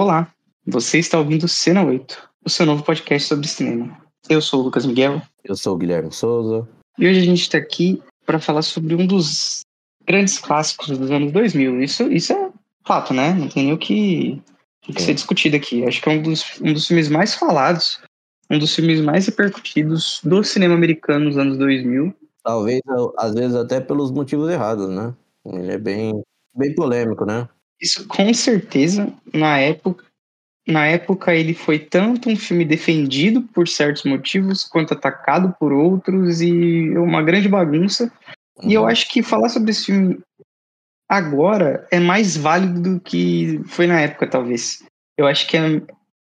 Olá, você está ouvindo Cena 8, o seu novo podcast sobre cinema. Eu sou o Lucas Miguel. Eu sou o Guilherme Souza. E hoje a gente está aqui para falar sobre um dos grandes clássicos dos anos 2000. Isso, isso é fato, né? Não tem nem o que, o que ser discutido aqui. Acho que é um dos, um dos filmes mais falados, um dos filmes mais repercutidos do cinema americano nos anos 2000. Talvez, às vezes, até pelos motivos errados, né? Ele é bem, bem polêmico, né? Isso com certeza, na época, na época ele foi tanto um filme defendido por certos motivos quanto atacado por outros e uma grande bagunça. Uhum. E eu uhum. acho que falar sobre esse filme agora é mais válido do que foi na época, talvez. Eu acho que é,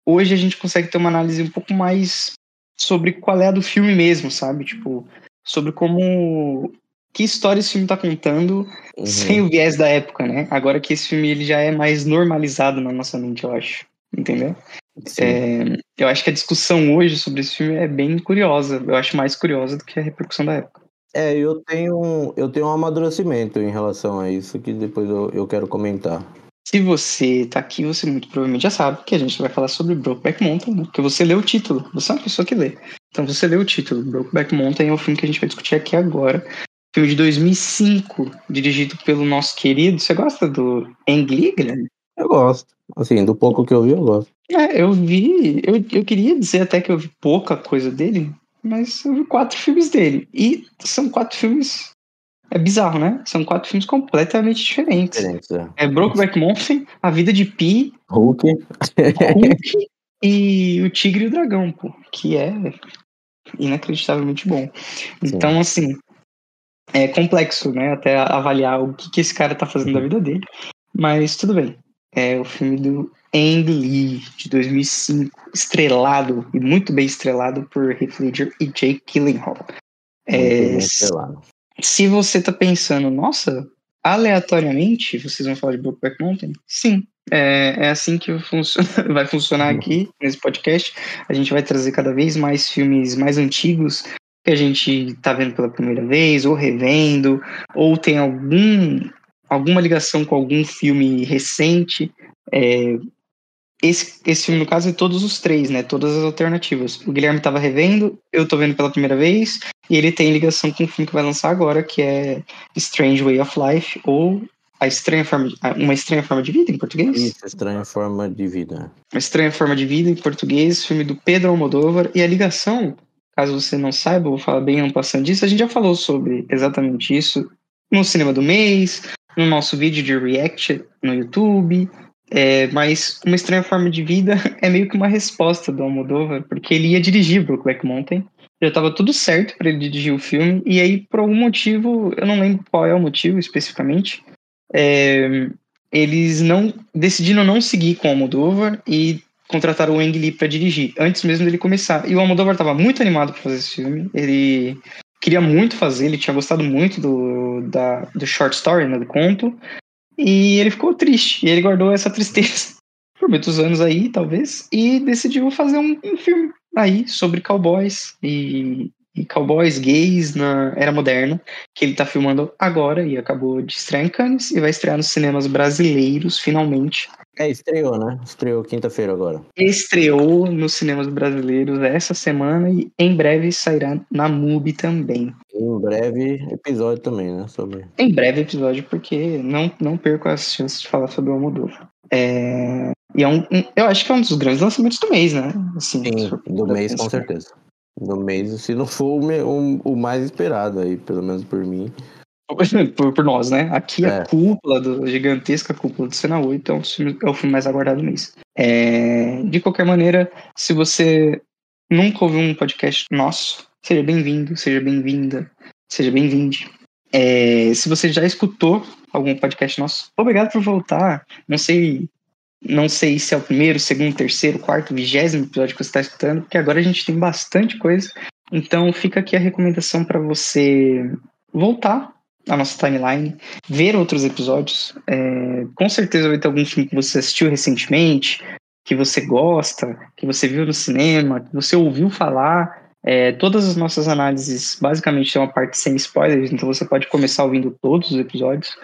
hoje a gente consegue ter uma análise um pouco mais sobre qual é a do filme mesmo, sabe? Tipo, sobre como que história esse filme tá contando uhum. sem o viés da época, né? Agora que esse filme ele já é mais normalizado na nossa mente, eu acho. Entendeu? É, eu acho que a discussão hoje sobre esse filme é bem curiosa. Eu acho mais curiosa do que a repercussão da época. É, eu tenho, eu tenho um amadurecimento em relação a isso que depois eu, eu quero comentar. Se você tá aqui, você muito provavelmente já sabe que a gente vai falar sobre Brokeback Mountain, né? Porque você leu o título. Você é uma pessoa que lê. Então você leu o título. Brokeback Mountain é o filme que a gente vai discutir aqui agora. Filme de 2005, dirigido pelo nosso querido. Você gosta do Ang Lee, Guilherme? Eu gosto. Assim, do pouco que eu vi, eu gosto. É, eu vi. Eu, eu queria dizer até que eu vi pouca coisa dele, mas eu vi quatro filmes dele. E são quatro filmes. É bizarro, né? São quatro filmes completamente diferentes. Diferentes, é. é Brokeback Mountain, A Vida de Pi, Hulk, Hulk e O Tigre e o Dragão, pô, que é inacreditavelmente bom. Então, assim, é complexo, né? Até avaliar o que, que esse cara tá fazendo da vida dele. Mas tudo bem. É o filme do Ang Lee, de 2005, estrelado e muito bem estrelado por Heath Ledger e Jake Gyllenhaal. É, se você tá pensando, nossa, aleatoriamente vocês vão falar de Brokeback Mountain? Sim, é, é assim que vai funcionar uhum. aqui nesse podcast. A gente vai trazer cada vez mais filmes mais antigos que a gente tá vendo pela primeira vez, ou revendo, ou tem algum, alguma ligação com algum filme recente. É, esse, esse filme, no caso, é todos os três, né? Todas as alternativas. O Guilherme estava revendo, eu tô vendo pela primeira vez, e ele tem ligação com o filme que vai lançar agora, que é Strange Way of Life, ou a estranha forma de, Uma Estranha Forma de Vida, em português? Isso, Estranha Forma de Vida. Uma Estranha Forma de Vida, em português, filme do Pedro Almodóvar, e a ligação Caso você não saiba, vou falar bem passando disso. A gente já falou sobre exatamente isso no Cinema do Mês, no nosso vídeo de React no YouTube. É, mas Uma Estranha Forma de Vida é meio que uma resposta do Almodóvar, porque ele ia dirigir Brokeback Mountain. Já estava tudo certo para ele dirigir o filme, e aí, por algum motivo, eu não lembro qual é o motivo especificamente, é, eles não decidiram não seguir com o Almodóvar e contrataram o Ang Lee para dirigir, antes mesmo dele começar. E o Almodóvar estava muito animado para fazer esse filme. Ele queria muito fazer, ele tinha gostado muito do, da, do short story, né, do conto. E ele ficou triste, e ele guardou essa tristeza por muitos anos aí, talvez, e decidiu fazer um, um filme aí sobre cowboys e, e, cowboys gays na era moderna, que ele tá filmando agora e acabou de estrear em Cannes e vai estrear nos cinemas brasileiros finalmente é, estreou, né? Estreou quinta-feira agora. Estreou nos cinemas brasileiros essa semana e em breve sairá na MUBI também. Em breve episódio também, né? Sobre... Em breve episódio, porque não, não perco as chances de falar sobre o Almodóvar. É... E é um, um, eu acho que é um dos grandes lançamentos do mês, né? Assim, Sim, do mês com certeza. Do mês, se não for o, o mais esperado aí, pelo menos por mim. por, por, nós, né? Aqui é. a cúpula, do, a gigantesca cúpula do Cena 8 é, um filme, é o filme mais aguardado do mês. É, de qualquer maneira, se você nunca ouviu um podcast nosso, seja bem-vindo, seja bem-vinda, seja bem-vinde. É, se você já escutou algum podcast nosso, obrigado por voltar. Não sei, não sei se é o primeiro, segundo, terceiro, quarto, vigésimo episódio que você está escutando, porque agora a gente tem bastante coisa. Então fica aqui a recomendação para você voltar a nossa timeline, ver outros episódios. É, com certeza vai ter algum filme que você assistiu recentemente, que você gosta, que você viu no cinema, que você ouviu falar. É, todas as nossas análises basicamente tem uma parte sem spoilers, então você pode começar ouvindo todos os episódios.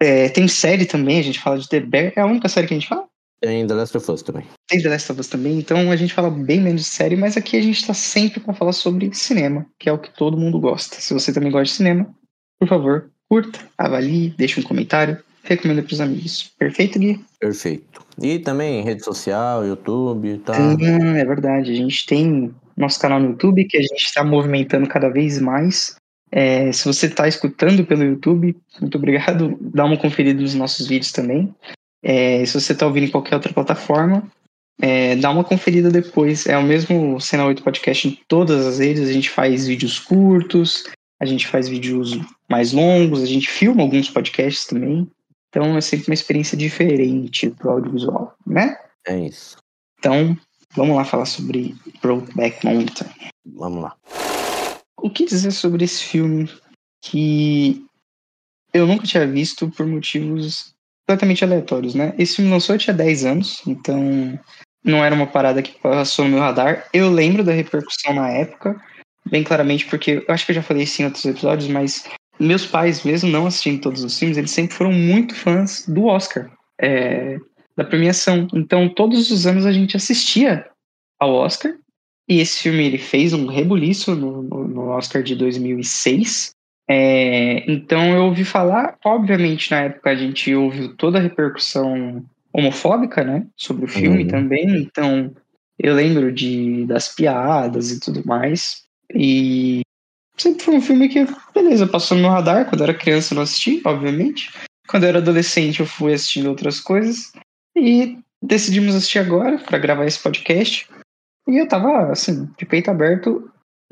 É, tem série também, a gente fala de The Bear. É a única série que a gente fala? Tem The Last of Us também. Tem The Last of Us também, então a gente fala bem menos de série, mas aqui a gente tá sempre para falar sobre cinema, que é o que todo mundo gosta. Se você também gosta de cinema, por favor, curta, avalie, deixe um comentário, recomenda pros amigos. Perfeito, Gui? Perfeito. E também rede social, YouTube, tá? Hum, é verdade. A gente tem nosso canal no YouTube que a gente está movimentando cada vez mais. É, se você está escutando pelo YouTube, muito obrigado. Dá uma conferida nos nossos vídeos também. É, se você está ouvindo em qualquer outra plataforma, é, dá uma conferida depois. É o mesmo Cena 8 Podcast em todas as redes. A gente faz vídeos curtos, a gente faz vídeos mais longos, a gente filma alguns podcasts também. Então é sempre uma experiência diferente pro audiovisual, né? É isso. Então, vamos lá falar sobre Brokeback Mountain. Vamos lá. O que dizer sobre esse filme que eu nunca tinha visto por motivos completamente aleatórios, né? Esse filme lançou eu tinha 10 anos, então não era uma parada que passou no meu radar. Eu lembro da repercussão na época, bem claramente, porque eu acho que eu já falei isso em outros episódios, mas meus pais, mesmo não assistindo todos os filmes, eles sempre foram muito fãs do Oscar, é, da premiação. Então, todos os anos a gente assistia ao Oscar. E esse filme ele fez um rebuliço no, no, no Oscar de 2006. É, então, eu ouvi falar, obviamente, na época a gente ouviu toda a repercussão homofóbica, né, sobre o filme uhum. também. Então, eu lembro de das piadas e tudo mais. E sempre foi um filme que, beleza, passou no meu radar. Quando eu era criança eu não assisti, obviamente. Quando eu era adolescente eu fui assistindo outras coisas. E decidimos assistir agora para gravar esse podcast. E eu tava, assim, de peito aberto,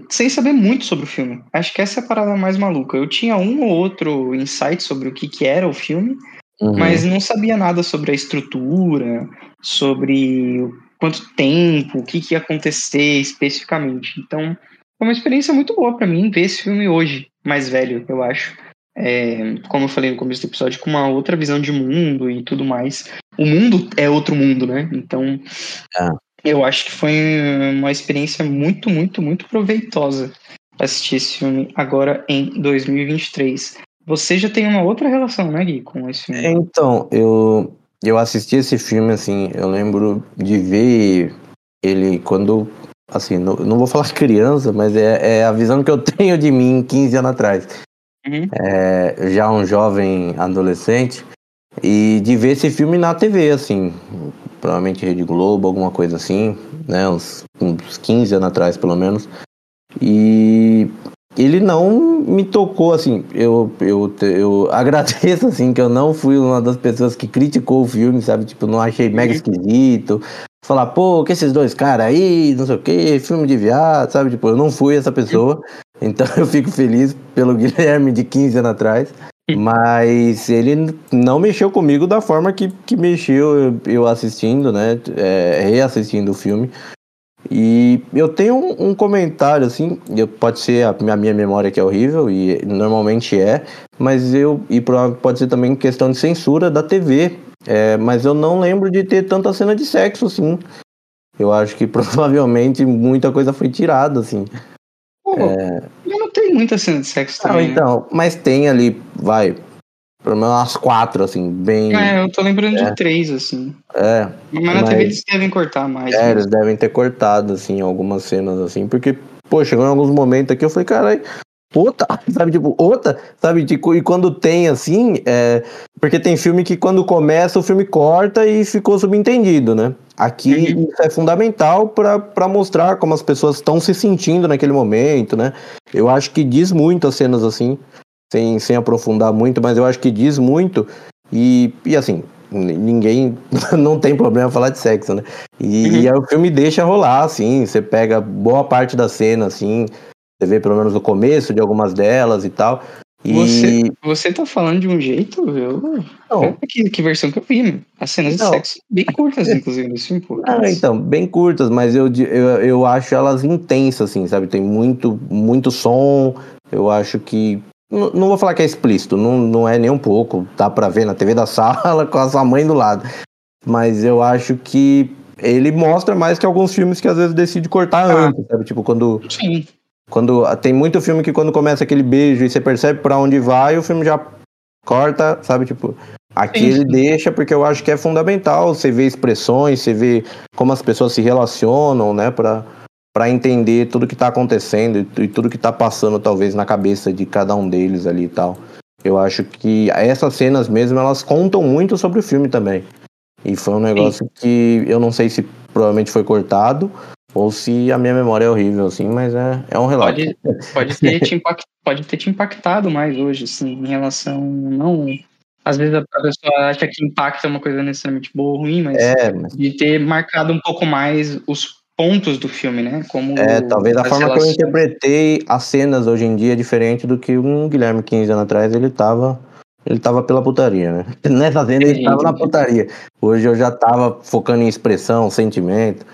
sem saber muito sobre o filme. Acho que essa é a parada mais maluca. Eu tinha um ou outro insight sobre o que, que era o filme, uhum. mas não sabia nada sobre a estrutura, sobre quanto tempo, o que, que ia acontecer especificamente. Então, foi uma experiência muito boa para mim ver esse filme hoje, mais velho, eu acho. É, como eu falei no começo do episódio, com uma outra visão de mundo e tudo mais. O mundo é outro mundo, né? Então, é. eu acho que foi uma experiência muito, muito, muito proveitosa assistir esse filme agora em 2023. Você já tem uma outra relação, né, Gui, com esse filme? Então, eu, eu assisti esse filme, assim, eu lembro de ver ele quando assim, não, não vou falar criança, mas é, é, a visão que eu tenho de mim 15 anos atrás. Uhum. É, já um jovem adolescente, e de ver esse filme na TV, assim, provavelmente Rede Globo, alguma coisa assim, né, uns, uns 15 anos atrás, pelo menos. E ele não me tocou, assim, eu, eu, eu agradeço, assim, que eu não fui uma das pessoas que criticou o filme, sabe, tipo, não achei mega uhum. esquisito, falar, pô, que esses dois caras aí, não sei o que, filme de viado, sabe? Tipo, eu não fui essa pessoa, então eu fico feliz pelo Guilherme de 15 anos atrás. Mas ele não mexeu comigo da forma que, que mexeu eu assistindo, né? É, reassistindo o filme. E eu tenho um, um comentário, assim, eu, pode ser a, a, minha memória que é horrível, e normalmente é, mas eu. E pode ser também questão de censura da TV. É, mas eu não lembro de ter tanta cena de sexo, assim. Eu acho que provavelmente muita coisa foi tirada, assim. Pô, é... Não tenho muita cena de sexo também. Não, então, mas tem ali, vai, pelo menos umas quatro, assim, bem. É, eu tô lembrando é. de três, assim. É. Mas na mas... TV eles devem cortar mais. É, eles devem ter cortado, assim, algumas cenas, assim, porque, pô, chegou em alguns momentos aqui, eu falei, caralho, outra, sabe, tipo, outra, sabe, tipo, e quando tem assim, é, porque tem filme que quando começa o filme corta e ficou subentendido, né? Aqui uhum. isso é fundamental para mostrar como as pessoas estão se sentindo naquele momento, né? Eu acho que diz muito as cenas assim, sem, sem aprofundar muito, mas eu acho que diz muito e, e assim, ninguém não tem problema falar de sexo, né? E, uhum. e aí o filme deixa rolar, assim, você pega boa parte da cena, assim, você vê pelo menos o começo de algumas delas e tal. E... Você, você tá falando de um jeito, eu. Não. Que, que versão que eu vi, né? As cenas não. de sexo bem curtas, inclusive, nesse filme. Ah, então, bem curtas, mas eu, eu, eu acho elas intensas, assim, sabe? Tem muito, muito som. Eu acho que. Não, não vou falar que é explícito, não, não é nem um pouco. Dá pra ver na TV da sala com a sua mãe do lado. Mas eu acho que ele mostra mais que alguns filmes que às vezes decide cortar ah. antes, sabe? Tipo, quando. Sim quando tem muito filme que quando começa aquele beijo e você percebe para onde vai, o filme já corta, sabe, tipo, aqui sim, ele deixa porque eu acho que é fundamental, você vê expressões, você vê como as pessoas se relacionam, né, para para entender tudo que tá acontecendo e, e tudo que tá passando talvez na cabeça de cada um deles ali e tal. Eu acho que essas cenas mesmo, elas contam muito sobre o filme também. E foi um negócio Sim. que eu não sei se provavelmente foi cortado ou se a minha memória é horrível, assim, mas é, é um relato. Pode, pode, ter te impact, pode ter te impactado mais hoje, assim, em relação. Não. Às vezes a pessoa acha que impacto é uma coisa necessariamente boa ou ruim, mas, é, mas... de ter marcado um pouco mais os pontos do filme, né? Como é, talvez a forma relações... que eu interpretei as cenas hoje em dia é diferente do que um Guilherme 15 anos atrás ele tava ele tava pela putaria, né? Nessa cena ele tava na putaria. Hoje eu já tava focando em expressão, sentimento.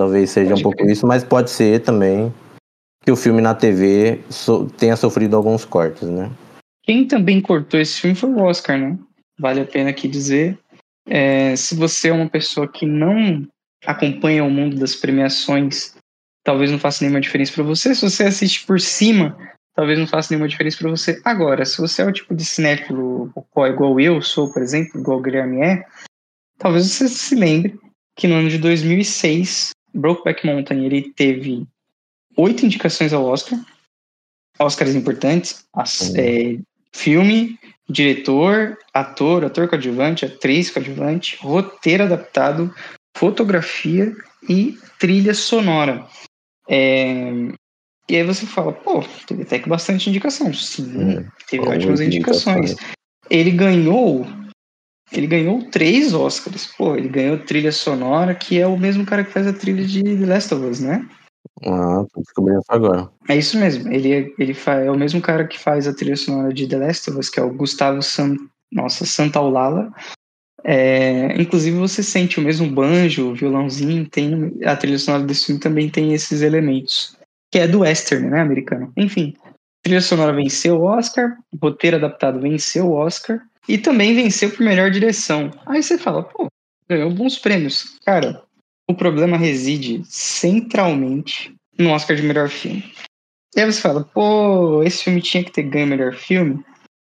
Talvez seja pode um pouco isso, mas pode ser também que o filme na TV so tenha sofrido alguns cortes, né? Quem também cortou esse filme foi o Oscar, né? Vale a pena aqui dizer. É, se você é uma pessoa que não acompanha o mundo das premiações, talvez não faça nenhuma diferença para você. Se você assiste por cima, talvez não faça nenhuma diferença para você. Agora, se você é o tipo de cinéfilo igual eu sou, por exemplo, igual o Guilherme é, talvez você se lembre que no ano de 2006, Brokeback Mountain ele teve oito indicações ao Oscar, Oscars importantes, as, uhum. é, filme, diretor, ator, ator coadjuvante, atriz coadjuvante, roteiro adaptado, fotografia e trilha sonora. É, e aí você fala, pô, teve até que bastante indicação. Sim, é, teve ótimas indicações. Ele ganhou. Ele ganhou três Oscars. Pô, ele ganhou trilha sonora, que é o mesmo cara que faz a trilha de The Last of Us, né? Ah, tô descobrindo isso agora. É isso mesmo. Ele, é, ele é o mesmo cara que faz a trilha sonora de The Last of Us, que é o Gustavo San, nossa, Santaolala. É, inclusive você sente o mesmo banjo, violãozinho, tem a trilha sonora desse filme também tem esses elementos, que é do western, né, americano. Enfim, trilha sonora venceu o Oscar, o roteiro adaptado venceu o Oscar e também venceu por melhor direção. Aí você fala, pô, ganhou bons prêmios. Cara, o problema reside centralmente no Oscar de melhor filme. E aí você fala, pô, esse filme tinha que ter ganho melhor filme?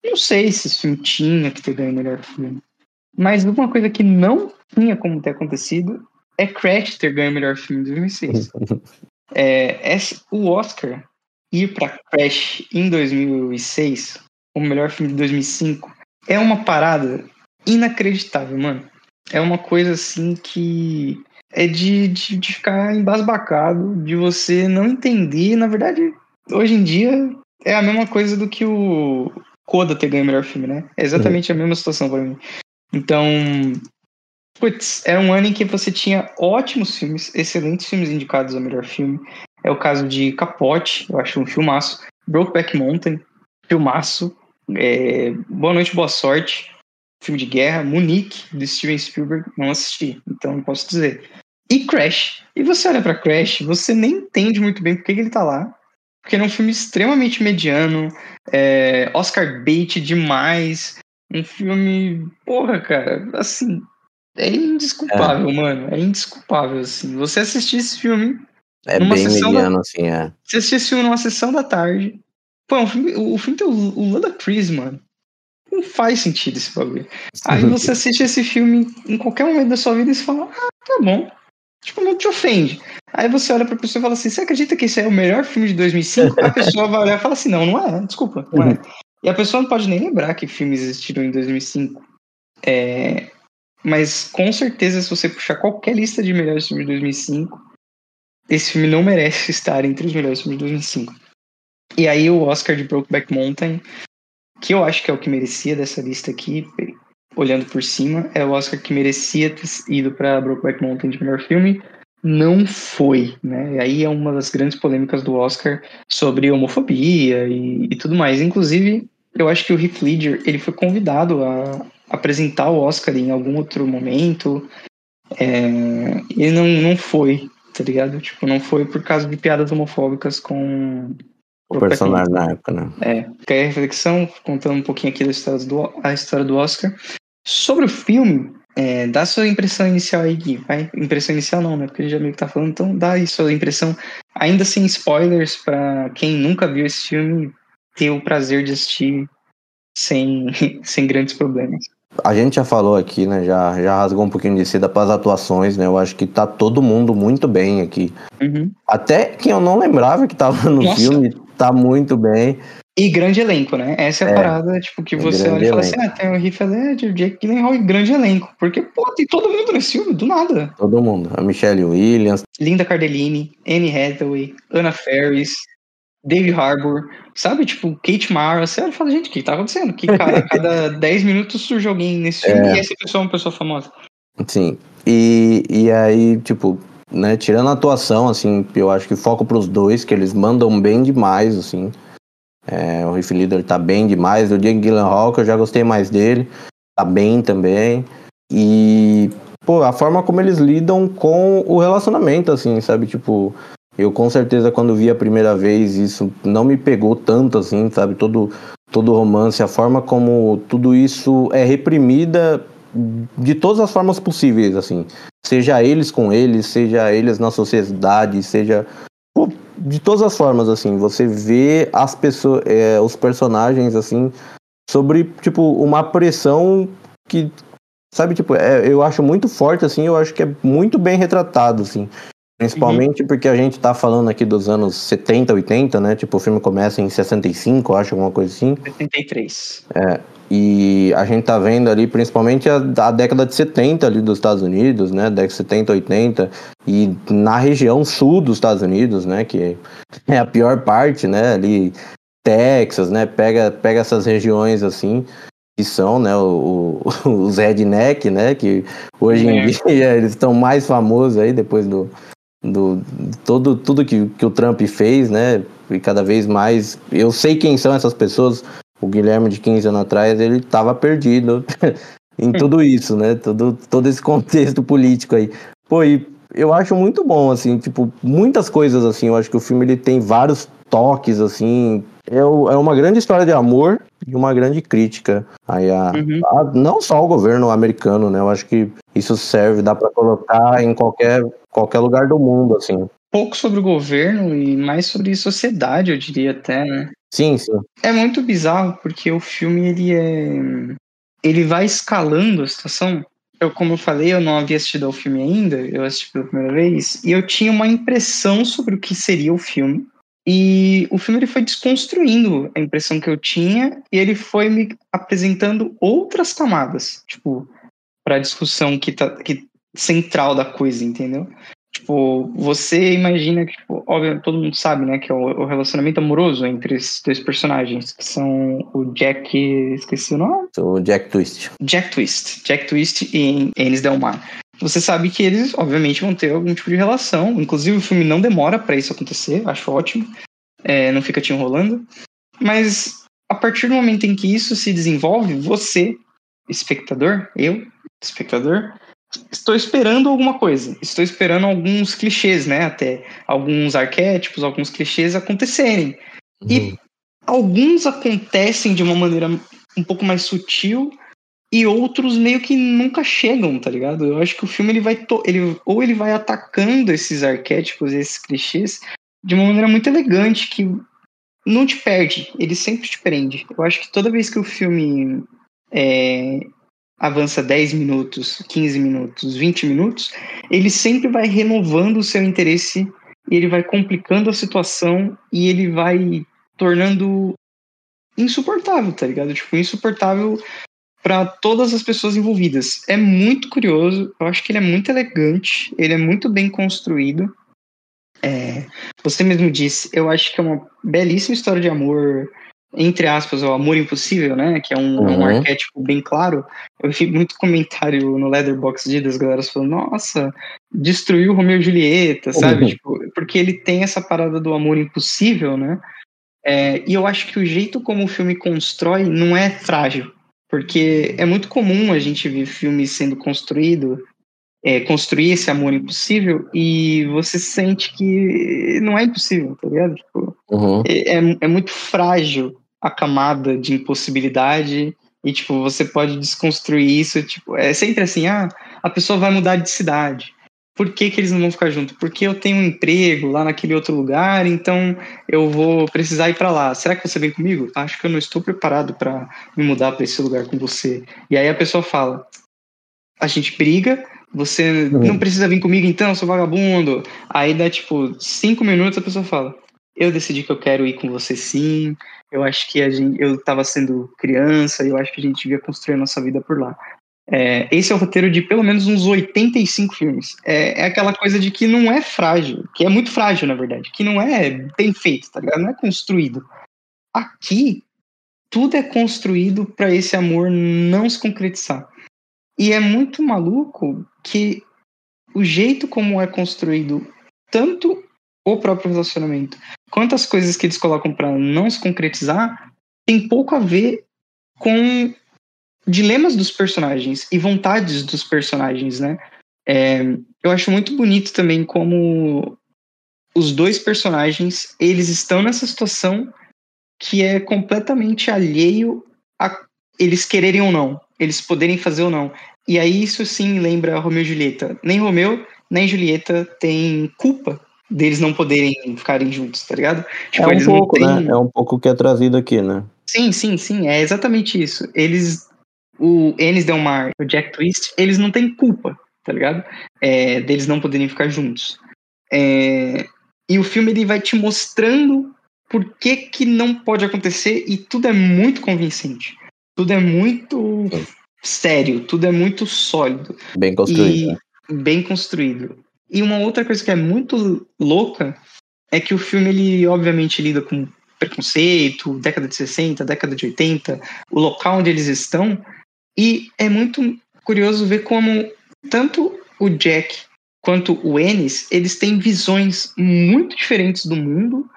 Não sei se esse filme tinha que ter ganho melhor filme. Mas uma coisa que não tinha como ter acontecido é Crash ter ganho o melhor filme de 2006. é, esse, o Oscar ir para Crash em 2006, o melhor filme de 2005, é uma parada inacreditável, mano. É uma coisa assim que é de, de, de ficar embasbacado, de você não entender. Na verdade, hoje em dia é a mesma coisa do que o Coda ter ganho o melhor filme, né? É exatamente a mesma situação para mim. Então, putz, era um ano em que você tinha ótimos filmes, excelentes filmes indicados ao melhor filme. É o caso de Capote, eu acho um filmaço. Brokeback Mountain, filmaço. É, boa Noite, Boa Sorte, filme de guerra. Munique, de Steven Spielberg, não assisti, então não posso dizer. E Crash. E você olha para Crash, você nem entende muito bem por que, que ele tá lá. Porque é um filme extremamente mediano, é, Oscar bait demais, um filme, porra, cara, assim, é indesculpável, é. mano. É indesculpável, assim. Você assistir esse filme. É bem sessão mediano, da... assim, é. Você assistir esse filme numa sessão da tarde. Pô, um filme, o filme tem o, Lula Chris, mano. Não faz sentido esse bagulho. Aí você assiste esse filme em qualquer momento da sua vida e você fala, ah, tá bom. Tipo, não te ofende. Aí você olha pra pessoa e fala assim: você acredita que esse é o melhor filme de 2005? A pessoa vai olhar e fala assim: não, não é, desculpa, não é. E a pessoa não pode nem lembrar que filmes existiram em 2005. É, mas com certeza, se você puxar qualquer lista de melhores filmes de 2005, esse filme não merece estar entre os melhores filmes de 2005. E aí o Oscar de Brokeback Mountain, que eu acho que é o que merecia dessa lista aqui, olhando por cima, é o Oscar que merecia ter ido para Brokeback Mountain de melhor filme, não foi, né? E aí é uma das grandes polêmicas do Oscar sobre homofobia e, e tudo mais. Inclusive, eu acho que o Heath Ledger, ele foi convidado a apresentar o Oscar em algum outro momento. É, e não, não foi, tá ligado? Tipo, não foi por causa de piadas homofóbicas com o personagem na época, né? É, fica a reflexão, contando um pouquinho aqui da história do, a história do Oscar. Sobre o filme, é, dá sua impressão inicial aí, Gui. Vai? Impressão inicial não, né? Porque ele já meio que tá falando, então dá aí sua impressão, ainda sem spoilers, para quem nunca viu esse filme ter o prazer de assistir sem, sem grandes problemas. A gente já falou aqui, né? Já, já rasgou um pouquinho de seda para as atuações, né? Eu acho que tá todo mundo muito bem aqui. Uhum. Até quem eu não lembrava que tava no Nossa. filme tá muito bem. E grande elenco, né? Essa é a é, parada, tipo, que você olha e fala assim, ah, tem o Heath Ledger, Jake Gyllenhaal e grande elenco. Porque, pô, tem todo mundo nesse filme, do nada. Todo mundo. A Michelle Williams. Linda Cardellini, Anne Hathaway, Anna Ferris, David Harbour, sabe? Tipo, Kate Mara. Você fala, gente, o que tá acontecendo? Que cara, cada 10 minutos surge alguém nesse filme é. e essa pessoa é uma pessoa famosa. Sim. E, e aí, tipo, né, tirando a atuação, assim, eu acho que foco pros dois, que eles mandam bem demais, assim. É, o Riff Leader tá bem demais. O Jake Gyllenhaal, que eu já gostei mais dele, tá bem também. E, pô, a forma como eles lidam com o relacionamento, assim, sabe? Tipo, eu com certeza quando vi a primeira vez isso não me pegou tanto, assim, sabe? Todo, todo romance, a forma como tudo isso é reprimida de todas as formas possíveis, assim. Seja eles com eles, seja eles na sociedade, seja de todas as formas, assim, você vê as pessoas, é, os personagens, assim, sobre, tipo, uma pressão que, sabe, tipo, é, eu acho muito forte, assim, eu acho que é muito bem retratado, assim. Principalmente uhum. porque a gente tá falando aqui dos anos 70, 80, né? Tipo, o filme começa em 65, acho, alguma coisa assim. 73. É. E a gente tá vendo ali principalmente a, a, década de 70 ali dos Estados Unidos, né? Década de 70, 80. E na região sul dos Estados Unidos, né? Que é a pior parte, né? Ali, Texas, né? Pega, pega essas regiões assim que são, né, o, o, os redneck, né, que hoje em é. dia eles estão mais famosos aí depois do, do todo tudo que, que o Trump fez, né, e cada vez mais, eu sei quem são essas pessoas, o Guilherme de 15 anos atrás, ele estava perdido em tudo isso, né? Todo, todo esse contexto político aí. Pô, e eu acho muito bom, assim, tipo, muitas coisas, assim, eu acho que o filme ele tem vários toques, assim, é, é uma grande história de amor e uma grande crítica aí a, uhum. a, não só ao governo americano, né? Eu acho que isso serve, dá para colocar em qualquer, qualquer lugar do mundo, assim. Pouco sobre o governo e mais sobre sociedade, eu diria até, né? Sim, sim. É muito bizarro porque o filme ele é ele vai escalando a situação. Eu, como eu falei, eu não havia assistido ao filme ainda, eu assisti pela primeira vez, e eu tinha uma impressão sobre o que seria o filme. E o filme ele foi desconstruindo a impressão que eu tinha e ele foi me apresentando outras camadas, tipo, para a discussão que tá que central da coisa, entendeu? Tipo, você imagina que, tipo, óbvio, todo mundo sabe, né, que é o, o, relacionamento amoroso entre esses dois personagens, que são o Jack. Esqueci o nome? O Jack Twist. Jack Twist. Jack Twist e Ennis Delmar. Você sabe que eles, obviamente, vão ter algum tipo de relação. Inclusive, o filme não demora para isso acontecer, acho ótimo. É, não fica te enrolando. Mas a partir do momento em que isso se desenvolve, você, espectador, eu, espectador, estou esperando alguma coisa. Estou esperando alguns clichês, né? Até alguns arquétipos, alguns clichês acontecerem. Uhum. E alguns acontecem de uma maneira um pouco mais sutil e outros meio que nunca chegam, tá ligado? Eu acho que o filme ele vai ele ou ele vai atacando esses arquétipos, esses clichês de uma maneira muito elegante que não te perde, ele sempre te prende. Eu acho que toda vez que o filme é, avança 10 minutos, 15 minutos, 20 minutos, ele sempre vai renovando o seu interesse ele vai complicando a situação e ele vai tornando insuportável, tá ligado? Tipo, insuportável para todas as pessoas envolvidas. É muito curioso, eu acho que ele é muito elegante, ele é muito bem construído. É, você mesmo disse, eu acho que é uma belíssima história de amor entre aspas, o amor impossível, né? Que é um, uhum. um arquétipo bem claro. Eu vi muito comentário no Leatherbox das galera falando, nossa, destruiu Romeu e Julieta, sabe? Uhum. Tipo, porque ele tem essa parada do amor impossível, né? É, e eu acho que o jeito como o filme constrói não é frágil. Porque é muito comum a gente ver filmes sendo construído, é, construir esse amor impossível e você sente que não é impossível, tá ligado? Tipo, uhum. é, é, é muito frágil a camada de impossibilidade e, tipo, você pode desconstruir isso, tipo, é sempre assim, ah, a pessoa vai mudar de cidade. Por que, que eles não vão ficar juntos? Porque eu tenho um emprego lá naquele outro lugar, então eu vou precisar ir para lá. Será que você vem comigo? Acho que eu não estou preparado para me mudar para esse lugar com você. E aí a pessoa fala: a gente briga, você uhum. não precisa vir comigo então, seu vagabundo. Aí dá tipo cinco minutos a pessoa fala: eu decidi que eu quero ir com você sim. Eu acho que a gente, eu estava sendo criança, eu acho que a gente devia construir a nossa vida por lá. É, esse é o roteiro de pelo menos uns 85 filmes. É, é, aquela coisa de que não é frágil, que é muito frágil, na verdade, que não é bem feito, tá ligado? Não é construído. Aqui, tudo é construído para esse amor não se concretizar. E é muito maluco que o jeito como é construído tanto o próprio relacionamento quanto as coisas que eles colocam para não se concretizar tem pouco a ver com dilemas dos personagens e vontades dos personagens, né? É, eu acho muito bonito também como os dois personagens eles estão nessa situação que é completamente alheio a eles quererem ou não, eles poderem fazer ou não. E aí isso sim lembra Romeu e Julieta. Nem Romeu nem Julieta têm culpa deles não poderem ficarem juntos, tá ligado? Tipo, é um pouco, têm... né? É um pouco o que é trazido aqui, né? Sim, sim, sim, é exatamente isso. Eles o Ennis Delmar e o Jack Twist, eles não têm culpa, tá ligado? É, deles não poderem ficar juntos. É, e o filme ele vai te mostrando por que, que não pode acontecer e tudo é muito convincente. Tudo é muito sério, tudo é muito sólido. Bem construído. E, né? Bem construído. E uma outra coisa que é muito louca é que o filme, ele obviamente lida com preconceito, década de 60, década de 80, o local onde eles estão, e é muito curioso ver como tanto o Jack quanto o Ennis, eles têm visões muito diferentes do mundo,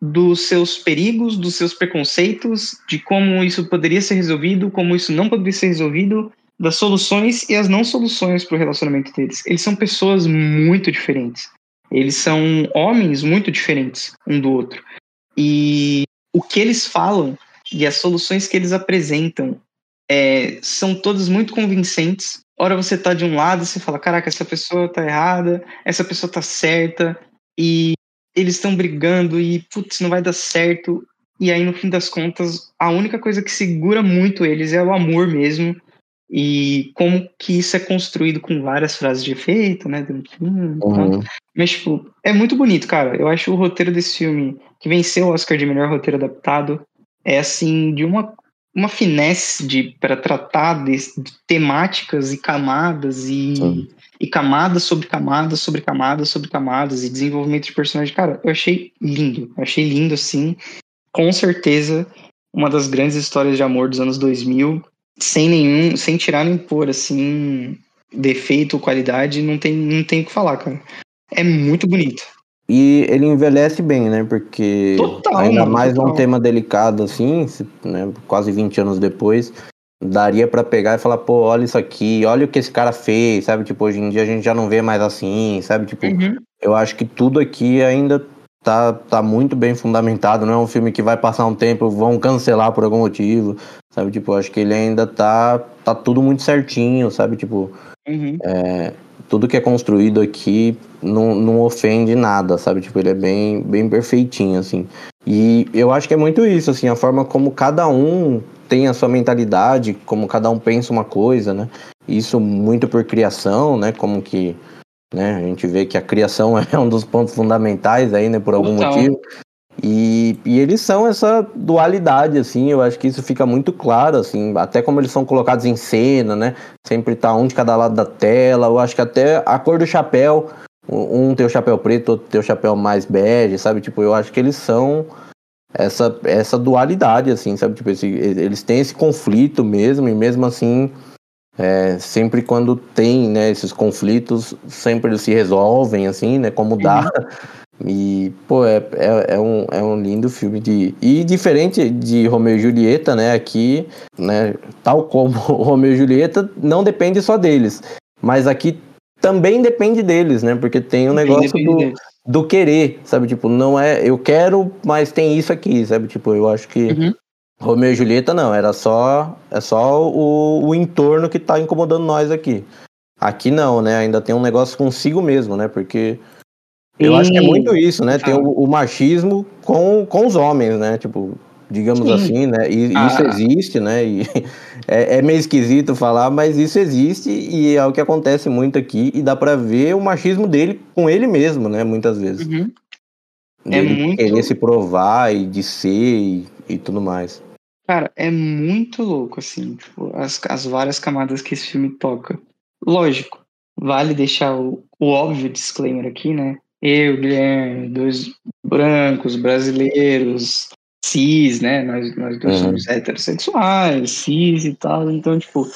dos seus perigos, dos seus preconceitos, de como isso poderia ser resolvido, como isso não poderia ser resolvido, das soluções e as não soluções para o relacionamento deles. Eles são pessoas muito diferentes. Eles são homens muito diferentes um do outro. E o que eles falam e as soluções que eles apresentam é, são todas muito convincentes. Ora você tá de um lado e você fala, caraca, essa pessoa tá errada, essa pessoa tá certa, e eles estão brigando e, putz, não vai dar certo. E aí, no fim das contas, a única coisa que segura muito eles é o amor mesmo. E como que isso é construído com várias frases de efeito, né? Uhum. Mas, tipo, é muito bonito, cara. Eu acho o roteiro desse filme, que venceu o Oscar de melhor roteiro adaptado, é assim, de uma uma finesse de para tratar de, de, temáticas e camadas e, e camadas sobre camadas sobre camadas sobre camadas e desenvolvimento de personagem. Cara, eu achei lindo. Eu achei lindo, assim. Com certeza, uma das grandes histórias de amor dos anos 2000. Sem nenhum, sem tirar nem pôr, assim, defeito, qualidade, não tem, não tem o que falar, cara. É muito bonito. E ele envelhece bem, né? Porque total, ainda mano, mais total. um tema delicado assim, né? quase 20 anos depois, daria para pegar e falar, pô, olha isso aqui, olha o que esse cara fez, sabe? Tipo, hoje em dia a gente já não vê mais assim, sabe? Tipo, uhum. eu acho que tudo aqui ainda tá, tá muito bem fundamentado, não é um filme que vai passar um tempo, vão cancelar por algum motivo, sabe? Tipo, eu acho que ele ainda tá, tá tudo muito certinho, sabe? Tipo, uhum. é, tudo que é construído aqui não, não ofende nada, sabe? Tipo, ele é bem, bem perfeitinho, assim. E eu acho que é muito isso, assim, a forma como cada um tem a sua mentalidade, como cada um pensa uma coisa, né? Isso muito por criação, né? Como que né, a gente vê que a criação é um dos pontos fundamentais aí, né? Por algum motivo. E, e eles são essa dualidade, assim, eu acho que isso fica muito claro, assim, até como eles são colocados em cena, né? Sempre tá um de cada lado da tela, eu acho que até a cor do chapéu, um tem o chapéu preto, outro tem o chapéu mais bege, sabe? Tipo, eu acho que eles são essa, essa dualidade, assim, sabe? Tipo, esse, eles têm esse conflito mesmo, e mesmo assim, é, sempre quando tem, né, esses conflitos, sempre eles se resolvem, assim, né? Como dá. E, pô, é, é, é, um, é um lindo filme de. E diferente de Romeu e Julieta, né? Aqui, né? Tal como Romeu e Julieta, não depende só deles. Mas aqui também depende deles, né? Porque tem o um negócio do, do querer, sabe? Tipo, não é. Eu quero, mas tem isso aqui, sabe? Tipo, eu acho que. Uhum. Romeu e Julieta não, era só. É só o, o entorno que tá incomodando nós aqui. Aqui não, né? Ainda tem um negócio consigo mesmo, né? Porque eu acho que é muito isso, né? Tem o, o, machismo com, com os homens, né? Tipo, digamos Sim. assim, né? E ah. isso existe, né? E é, é, meio esquisito falar, mas isso existe e é o que acontece muito aqui e dá para ver o machismo dele com ele mesmo, né? Muitas vezes. Uhum. É muito... Querer se provar e de ser e, e, tudo mais. Cara, é muito louco, assim, tipo, as, as várias camadas que esse filme toca. Lógico, vale deixar o, o óbvio disclaimer aqui, né? Eu, Guilherme, dois brancos, brasileiros, cis, né? Nós, nós dois uhum. somos heterossexuais, cis e tal. Então, tipo,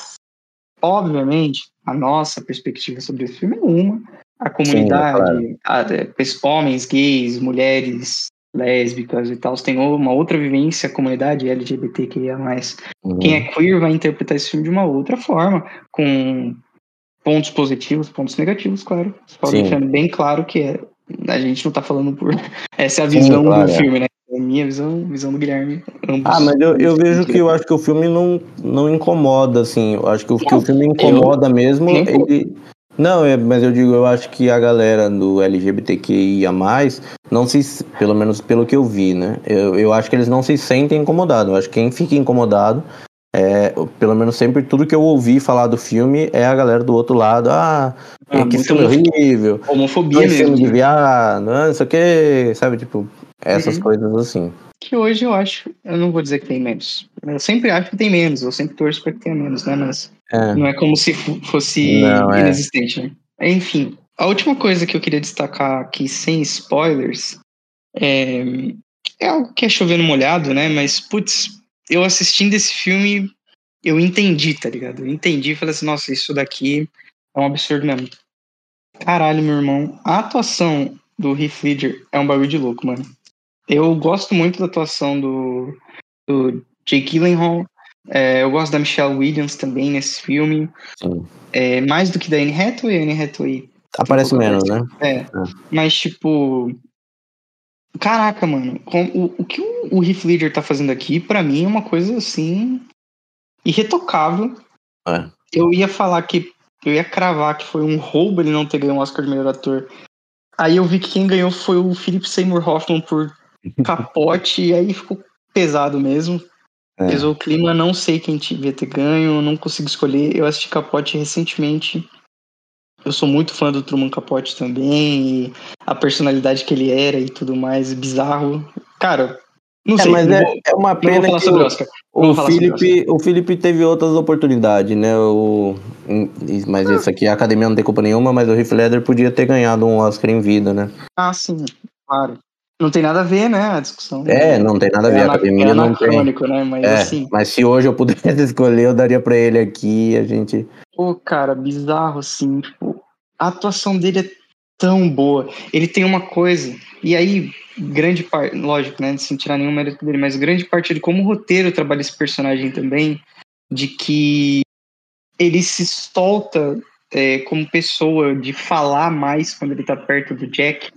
obviamente, a nossa perspectiva sobre esse filme é uma. A comunidade, Sim, claro. a, homens, gays, mulheres, lésbicas e tal, tem uma outra vivência, a comunidade LGBTQIA+. Uhum. Quem é queer vai interpretar esse filme de uma outra forma, com pontos positivos, pontos negativos, claro. Só Sim. deixando bem claro que é a gente não tá falando por. Essa é a visão Sim, claro, do é. filme, né? É a minha visão, visão do Guilherme. Ambos. Ah, mas eu, eu vejo que eu acho que o filme não, não incomoda, assim. Eu acho que o, que o filme incomoda eu, mesmo. Ele... Não, é, mas eu digo, eu acho que a galera do LGBTQIA, não se. Pelo menos pelo que eu vi, né? Eu, eu acho que eles não se sentem incomodados. Eu acho que quem fica incomodado é, pelo menos sempre tudo que eu ouvi falar do filme é a galera do outro lado. Ah, ah que filme horrível. Homofobia mesmo. filme de viado, não sei o que, sabe? Tipo, essas uhum. coisas assim. Que hoje eu acho, eu não vou dizer que tem menos. Eu sempre acho que tem menos, eu sempre torço para que tenha menos, né? Mas é. não é como se fosse não, é. inexistente, é. né? Enfim, a última coisa que eu queria destacar aqui, sem spoilers, é, é algo que é chovendo molhado, né? Mas, putz, eu assistindo esse filme, eu entendi, tá ligado? Eu entendi e falei assim, nossa, isso daqui é um absurdo mesmo. Caralho, meu irmão. A atuação do Heath Ledger é um bagulho de louco, mano. Eu gosto muito da atuação do, do Jake Gyllenhaal. É, eu gosto da Michelle Williams também nesse filme. É, mais do que da Anne Hathaway. A Anne Hathaway... Aparece menos, né? É, é. Mas, tipo... Caraca, mano, o, o que o, o Heath Ledger tá fazendo aqui, para mim, é uma coisa assim. irretocável. É. Eu ia falar que. Eu ia cravar que foi um roubo ele não ter ganho o um Oscar de melhor ator. Aí eu vi que quem ganhou foi o Philip Seymour Hoffman por capote, e aí ficou pesado mesmo. É. Pesou o clima, não sei quem devia ter ganho, não consigo escolher. Eu assisti Capote recentemente eu sou muito fã do Truman Capote também, a personalidade que ele era e tudo mais, bizarro. Cara, não é, sei. Mas é, é uma pena falar sobre o, Oscar. O Felipe, o Felipe teve outras oportunidades, né? O, mas isso aqui, a academia não tem culpa nenhuma, mas o Heath Ledger podia ter ganhado um Oscar em vida, né? Ah, sim, claro. Não tem nada a ver, né, a discussão. É, não tem nada a ver, é a academia é não tem. Né? Mas, é, assim... mas se hoje eu pudesse escolher, eu daria pra ele aqui a gente... Pô, cara, bizarro, assim, tipo, a atuação dele é tão boa. Ele tem uma coisa, e aí, grande parte, lógico, né, sem tirar nenhum mérito dele, mas grande parte de como o roteiro trabalha esse personagem também, de que ele se solta é, como pessoa, de falar mais quando ele tá perto do Jack,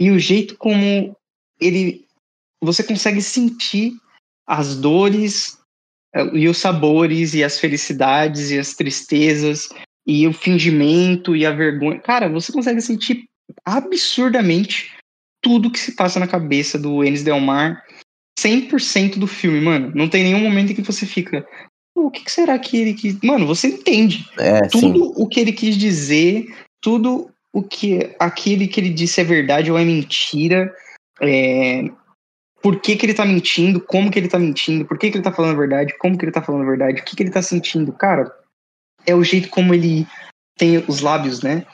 e o jeito como ele você consegue sentir as dores eh, e os sabores e as felicidades e as tristezas e o fingimento e a vergonha. Cara, você consegue sentir absurdamente tudo que se passa na cabeça do Enes Delmar 100% do filme, mano. Não tem nenhum momento em que você fica o que será que ele quis. Mano, você entende é, tudo sim. o que ele quis dizer, tudo o que aquele que ele disse é verdade ou é mentira, é, por que, que ele tá mentindo, como que ele tá mentindo, por que, que ele tá falando a verdade, como que ele tá falando a verdade, o que, que ele tá sentindo. Cara, é o jeito como ele tem os lábios, né?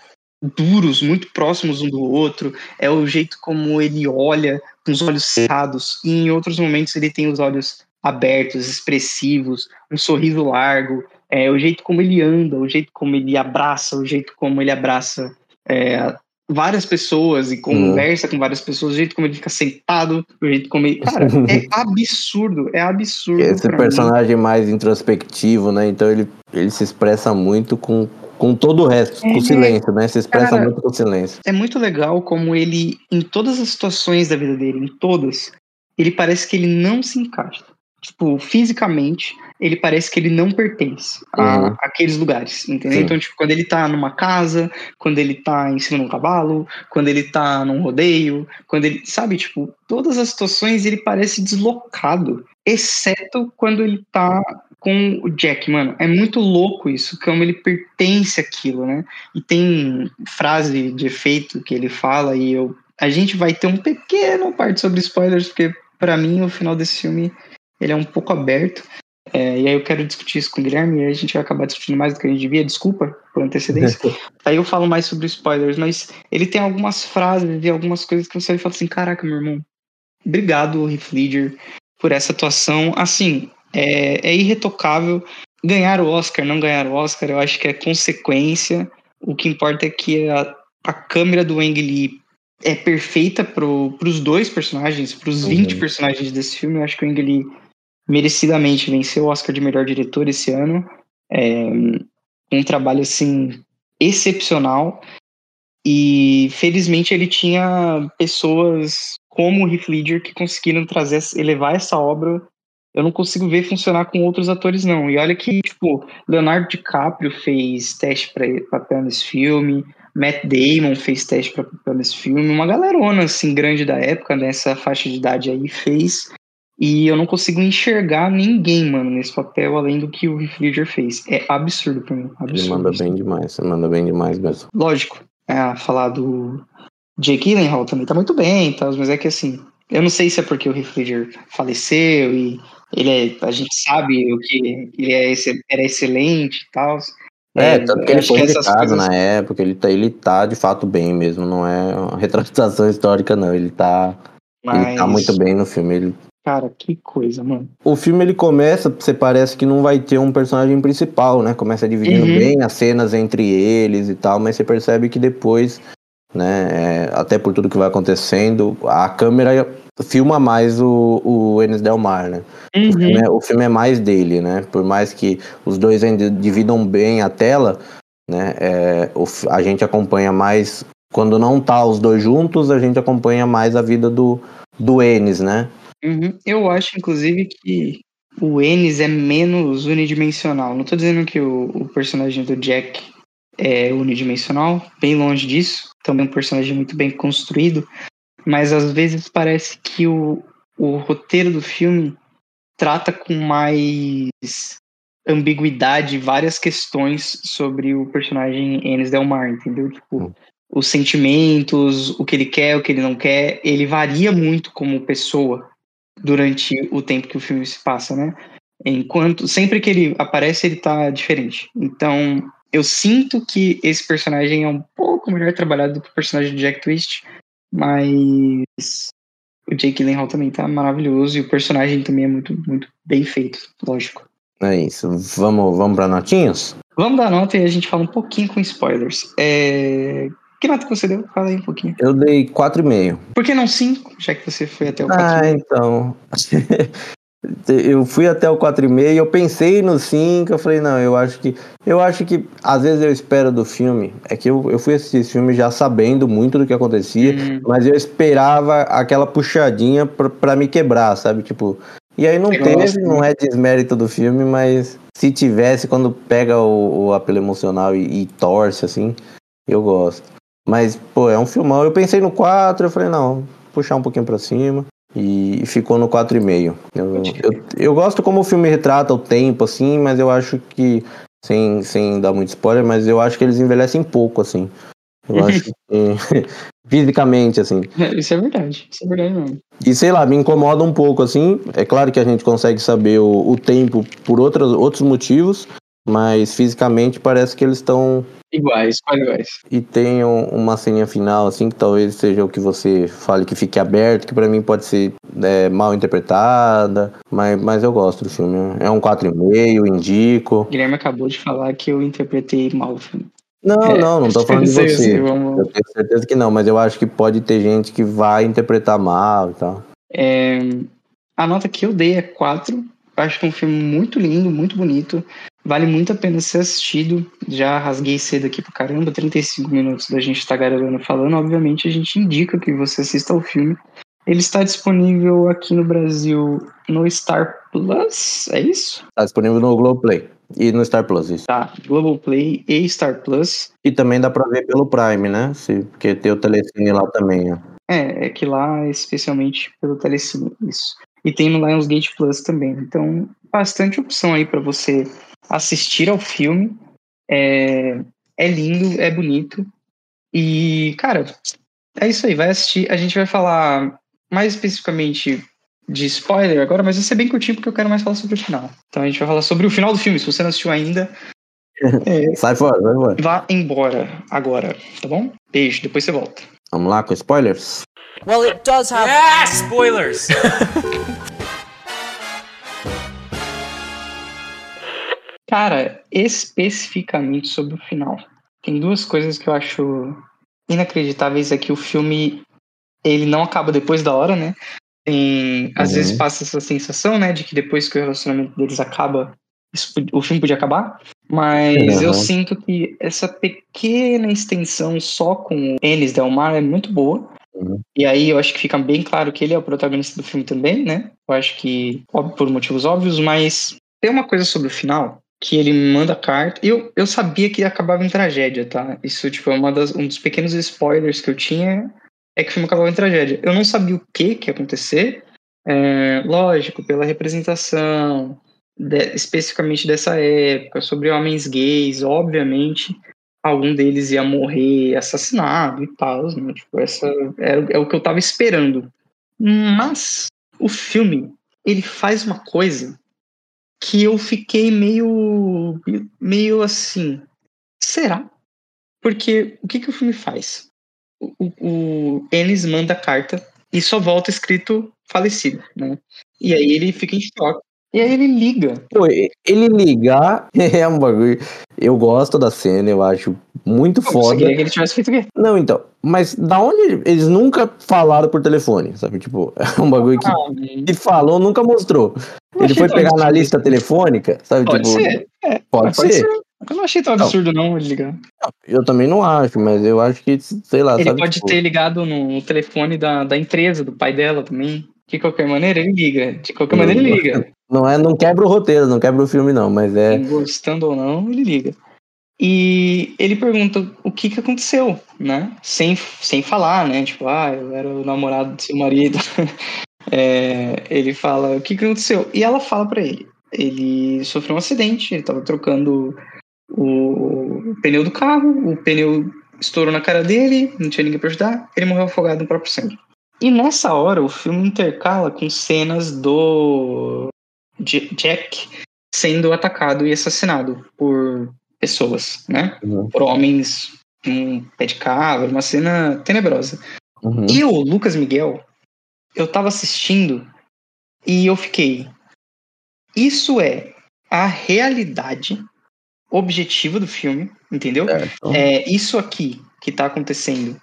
Duros, muito próximos um do outro, é o jeito como ele olha com os olhos cerrados, e em outros momentos ele tem os olhos abertos, expressivos, um sorriso largo, é o jeito como ele anda, o jeito como ele abraça, o jeito como ele abraça é, várias pessoas e conversa hum. com várias pessoas, o jeito como ele fica sentado, o jeito como ele. Cara, é absurdo, é absurdo. Esse personagem mim. mais introspectivo, né? Então ele, ele se expressa muito com, com todo o resto, é, com o silêncio, né? Se expressa cara, muito com o silêncio. É muito legal como ele, em todas as situações da vida dele, em todas, ele parece que ele não se encaixa. Tipo, fisicamente, ele parece que ele não pertence Uhum. a aqueles lugares, entendeu? Sim. Então, tipo, quando ele tá numa casa, quando ele tá em cima de um cavalo, quando ele tá num rodeio, quando ele, sabe, tipo, todas as situações ele parece deslocado, exceto quando ele tá com o Jack, mano. É muito louco isso, como ele pertence àquilo, né? E tem frase de efeito que ele fala e eu a gente vai ter um pequeno parte sobre spoilers, porque pra mim o final desse filme ele é um pouco aberto. É, e aí eu quero discutir isso com o Guilherme e aí a gente vai acabar discutindo mais do que a gente devia, desculpa por antecedência. aí eu falo mais sobre spoilers, mas ele tem algumas frases e algumas coisas que você vai falar assim, caraca, meu irmão, obrigado, Heath Ledger, por essa atuação. Assim, é, é irretocável. Ganhar o Oscar, não ganhar o Oscar, eu acho que é consequência. O que importa é que a, a câmera do Ang Lee é perfeita para os dois personagens, para os 20 Uhum. personagens desse filme. Eu acho que o Ang Lee merecidamente venceu o Oscar de melhor diretor esse ano. É, um trabalho assim excepcional. E felizmente ele tinha pessoas como o Heath Ledger que conseguiram trazer, elevar essa obra. Eu não consigo ver funcionar com outros atores, não. E olha que, tipo, Leonardo DiCaprio fez teste para papel nesse filme, Matt Damon fez teste para papel nesse filme, uma galerona, assim, grande da época, nessa faixa de idade aí, fez. E eu não consigo enxergar ninguém, mano, nesse papel, além do que o Heath fez. É absurdo pra mim. Absurdo. Ele manda bem demais, ele manda bem demais mesmo. Lógico, é, falar do Jake Gyllenhaal também tá muito bem e tal, mas é que assim, eu não sei se é porque o Heath faleceu e ele é, a gente sabe o que ele é, era excelente e tal. É, tanto que ele foi indicado coisas- na época, ele tá, ele tá de fato bem mesmo, não é uma retratação histórica não, ele tá, ele tá mas, muito bem no filme. Ele, Cara, que coisa, mano. o filme ele começa, você parece que não vai ter um personagem principal, né? Começa dividindo Uhum. bem as cenas entre eles e tal, mas você percebe que depois, né, é, até por tudo que vai acontecendo, a câmera filma mais o, o Enes Del Mar, né? O, Uhum. filme é, o filme é mais dele, né? Por mais que os dois ainda dividam bem a tela, né? é, o a gente acompanha mais. Quando não tá os dois juntos, a gente acompanha mais a vida do, do Enes, né? Uhum. Eu acho, inclusive, que o Ennis é menos unidimensional. Não tô dizendo que o, o personagem do Jack é unidimensional, bem longe disso. Também um personagem muito bem construído. Mas às vezes parece que o, o roteiro do filme trata com mais ambiguidade várias questões sobre o personagem Ennis Del Mar, entendeu? Tipo, Hum. os sentimentos, o que ele quer, o que ele não quer, ele varia muito como pessoa durante o tempo que o filme se passa, né? Enquanto sempre que ele aparece, ele tá diferente. Então, eu sinto que esse personagem é um pouco melhor trabalhado do que o personagem de Jack Twist, mas o Jake Gyllenhaal também tá maravilhoso e o personagem também é muito, muito bem feito, lógico. É isso. Vamos, vamos pra notinhas? Vamos dar nota e a gente fala um pouquinho com spoilers. É... Que nota que você deu? Fala aí um pouquinho. Eu dei 4,5. Por que não 5, já que você foi até o 4? Ah, então. eu fui até o 4,5, eu pensei no 5, eu falei, não, eu acho que. Eu acho que às vezes eu espero do filme. É que eu, eu fui assistir esse filme já sabendo muito do que acontecia, Hum, mas eu esperava aquela puxadinha pra, pra me quebrar, sabe? Tipo. E aí não Eu teve, gosto, não é desmérito do filme, mas se tivesse, quando pega o, o apelo emocional e, e torce, assim, eu gosto. Mas, pô, é um filmão. Eu pensei no 4, eu falei, não, puxar um pouquinho pra cima. E ficou no 4,5. Eu, eu, eu gosto como o filme retrata o tempo, assim, mas eu acho que, sem, sem dar muito spoiler, mas eu acho que eles envelhecem pouco, assim. Eu acho que. fisicamente, assim. Isso é verdade, isso é verdade mesmo. E sei lá, me incomoda um pouco, assim. É claro que a gente consegue saber o, o tempo por outros, outros motivos, mas fisicamente parece que eles estão. Iguais, quase iguais. E tem um- uma ceninha final, assim, que talvez seja o que você fale que fique aberto, que pra mim pode ser é, mal interpretada, mas, mas eu gosto do filme. É um 4,5, indico. O Guilherme acabou de falar que eu interpretei mal o filme. Não, É, não, não tô falando de você. sei, vamos- Eu tenho certeza que não, mas eu acho que pode ter gente que vai interpretar mal e tal. É, a nota que eu dei é 4. Acho que é um filme muito lindo, muito bonito. Vale muito a pena ser assistido. Já rasguei cedo aqui pra caramba, 35 minutos da gente tagarelando falando. Obviamente, a gente indica que você assista ao filme. Ele está disponível aqui no Brasil no Star Plus, é isso? Está disponível no Globoplay e no Star Plus, isso. Tá, Globoplay e Star Plus. E também dá pra ver pelo Prime, né? Se, porque tem o Telecine lá também, ó. É, é que lá, especialmente pelo Telecine, isso. E tem no Lionsgate Plus também. Então, bastante opção aí para você assistir ao filme. É, é lindo, é bonito. E, cara, é isso aí. Vai assistir. A gente vai falar mais especificamente de spoiler agora, mas vai ser bem curtinho porque eu quero mais falar sobre o final. Então a gente vai falar sobre o final do filme. Se você não assistiu ainda, é, sai fora, vai embora. Vá embora agora, tá bom? Beijo, depois você volta. Vamos lá com spoilers? Well, it does have. Yeah, spoilers! Cara, especificamente sobre o final. Tem duas coisas que eu acho inacreditáveis é que o filme ele não acaba depois da hora, né? Tem, às uhum. vezes passa essa sensação, né, de que depois que o relacionamento deles acaba, isso, o filme podia acabar. Mas uhum. eu sinto que essa pequena extensão só com Enes Delmar é muito boa. Uhum. E aí eu acho que fica bem claro que ele é o protagonista do filme também, né? Eu acho que, óbvio, por motivos óbvios, mas tem uma coisa sobre o final que ele manda carta. Eu, eu sabia que acabava em tragédia, tá? Isso, tipo, é uma das, um dos pequenos spoilers que eu tinha é que o filme acabava em tragédia. Eu não sabia o que que ia acontecer. É, lógico, pela representação, de, especificamente dessa época, sobre homens gays, obviamente, algum deles ia morrer assassinado e tal, né? Tipo, essa é, é o que eu tava esperando. Mas o filme, ele faz uma coisa que eu fiquei meio meio assim, será? Porque o que, que o filme faz? O, o Ennis manda carta e só volta escrito falecido, né? E aí ele fica em choque. E aí ele liga. Pô, ele ligar é um bagulho. Eu gosto da cena, eu acho muito Pô, foda. Você que ele tivesse feito o quê? Não, então. Mas da onde eles nunca falaram por telefone, sabe? Tipo, é um bagulho que, ah, que falou, nunca mostrou. Ele foi pegar na lista telefônica, sabe? Pode tipo, ser. É, pode, pode ser. ser. Eu não achei tão absurdo, não, não ele ligar. Eu também não acho, mas eu acho que, sei lá. Ele sabe, pode tipo... ter ligado no telefone da, da empresa, do pai dela também. De qualquer maneira, ele liga. De qualquer maneira, ele liga. Não, é, não quebra o roteiro, não quebra o filme, não, mas é. Gostando ou não, ele liga. E ele pergunta o que que aconteceu, né? Sem, sem falar, né? Tipo, ah, eu era o namorado do seu marido. é, ele fala o que que aconteceu. E ela fala para ele. Ele sofreu um acidente, ele tava trocando o pneu do carro, o pneu estourou na cara dele, não tinha ninguém pra ajudar, ele morreu afogado no próprio sangue. E nessa hora o filme intercala com cenas do Jack sendo atacado e assassinado por pessoas, né? Uhum. Por homens, um pé de cabra, uma cena tenebrosa. Uhum. E o Lucas Miguel, eu tava assistindo e eu fiquei. Isso é a realidade objetiva do filme, entendeu? É, então... é isso aqui que tá acontecendo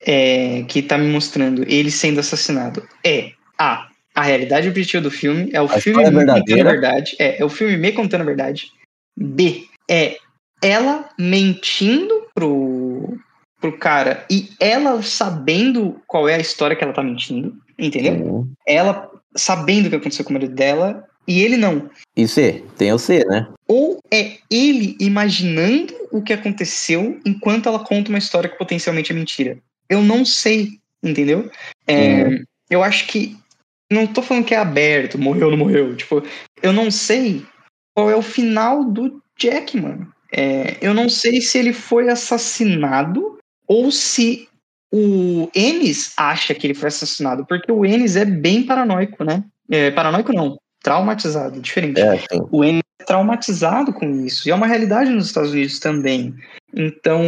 é, que tá me mostrando ele sendo assassinado é A. A realidade objetiva do filme é o a filme me contando a verdade. É, é o filme me contando a verdade. B. É ela mentindo pro, pro cara e ela sabendo qual é a história que ela tá mentindo. Entendeu? Uhum. Ela sabendo o que aconteceu com o marido dela e ele não. E C, tem o C, né? Ou é ele imaginando o que aconteceu enquanto ela conta uma história que potencialmente é mentira eu não sei, entendeu? É, uhum. Eu acho que. Não tô falando que é aberto, morreu ou não morreu. Tipo, eu não sei qual é o final do Jack, mano. É, eu não sei se ele foi assassinado ou se o Ennis acha que ele foi assassinado, porque o Ennis é bem paranoico, né? É, paranoico não, traumatizado, diferente. É, o Ennis é traumatizado com isso, e é uma realidade nos Estados Unidos também. Então,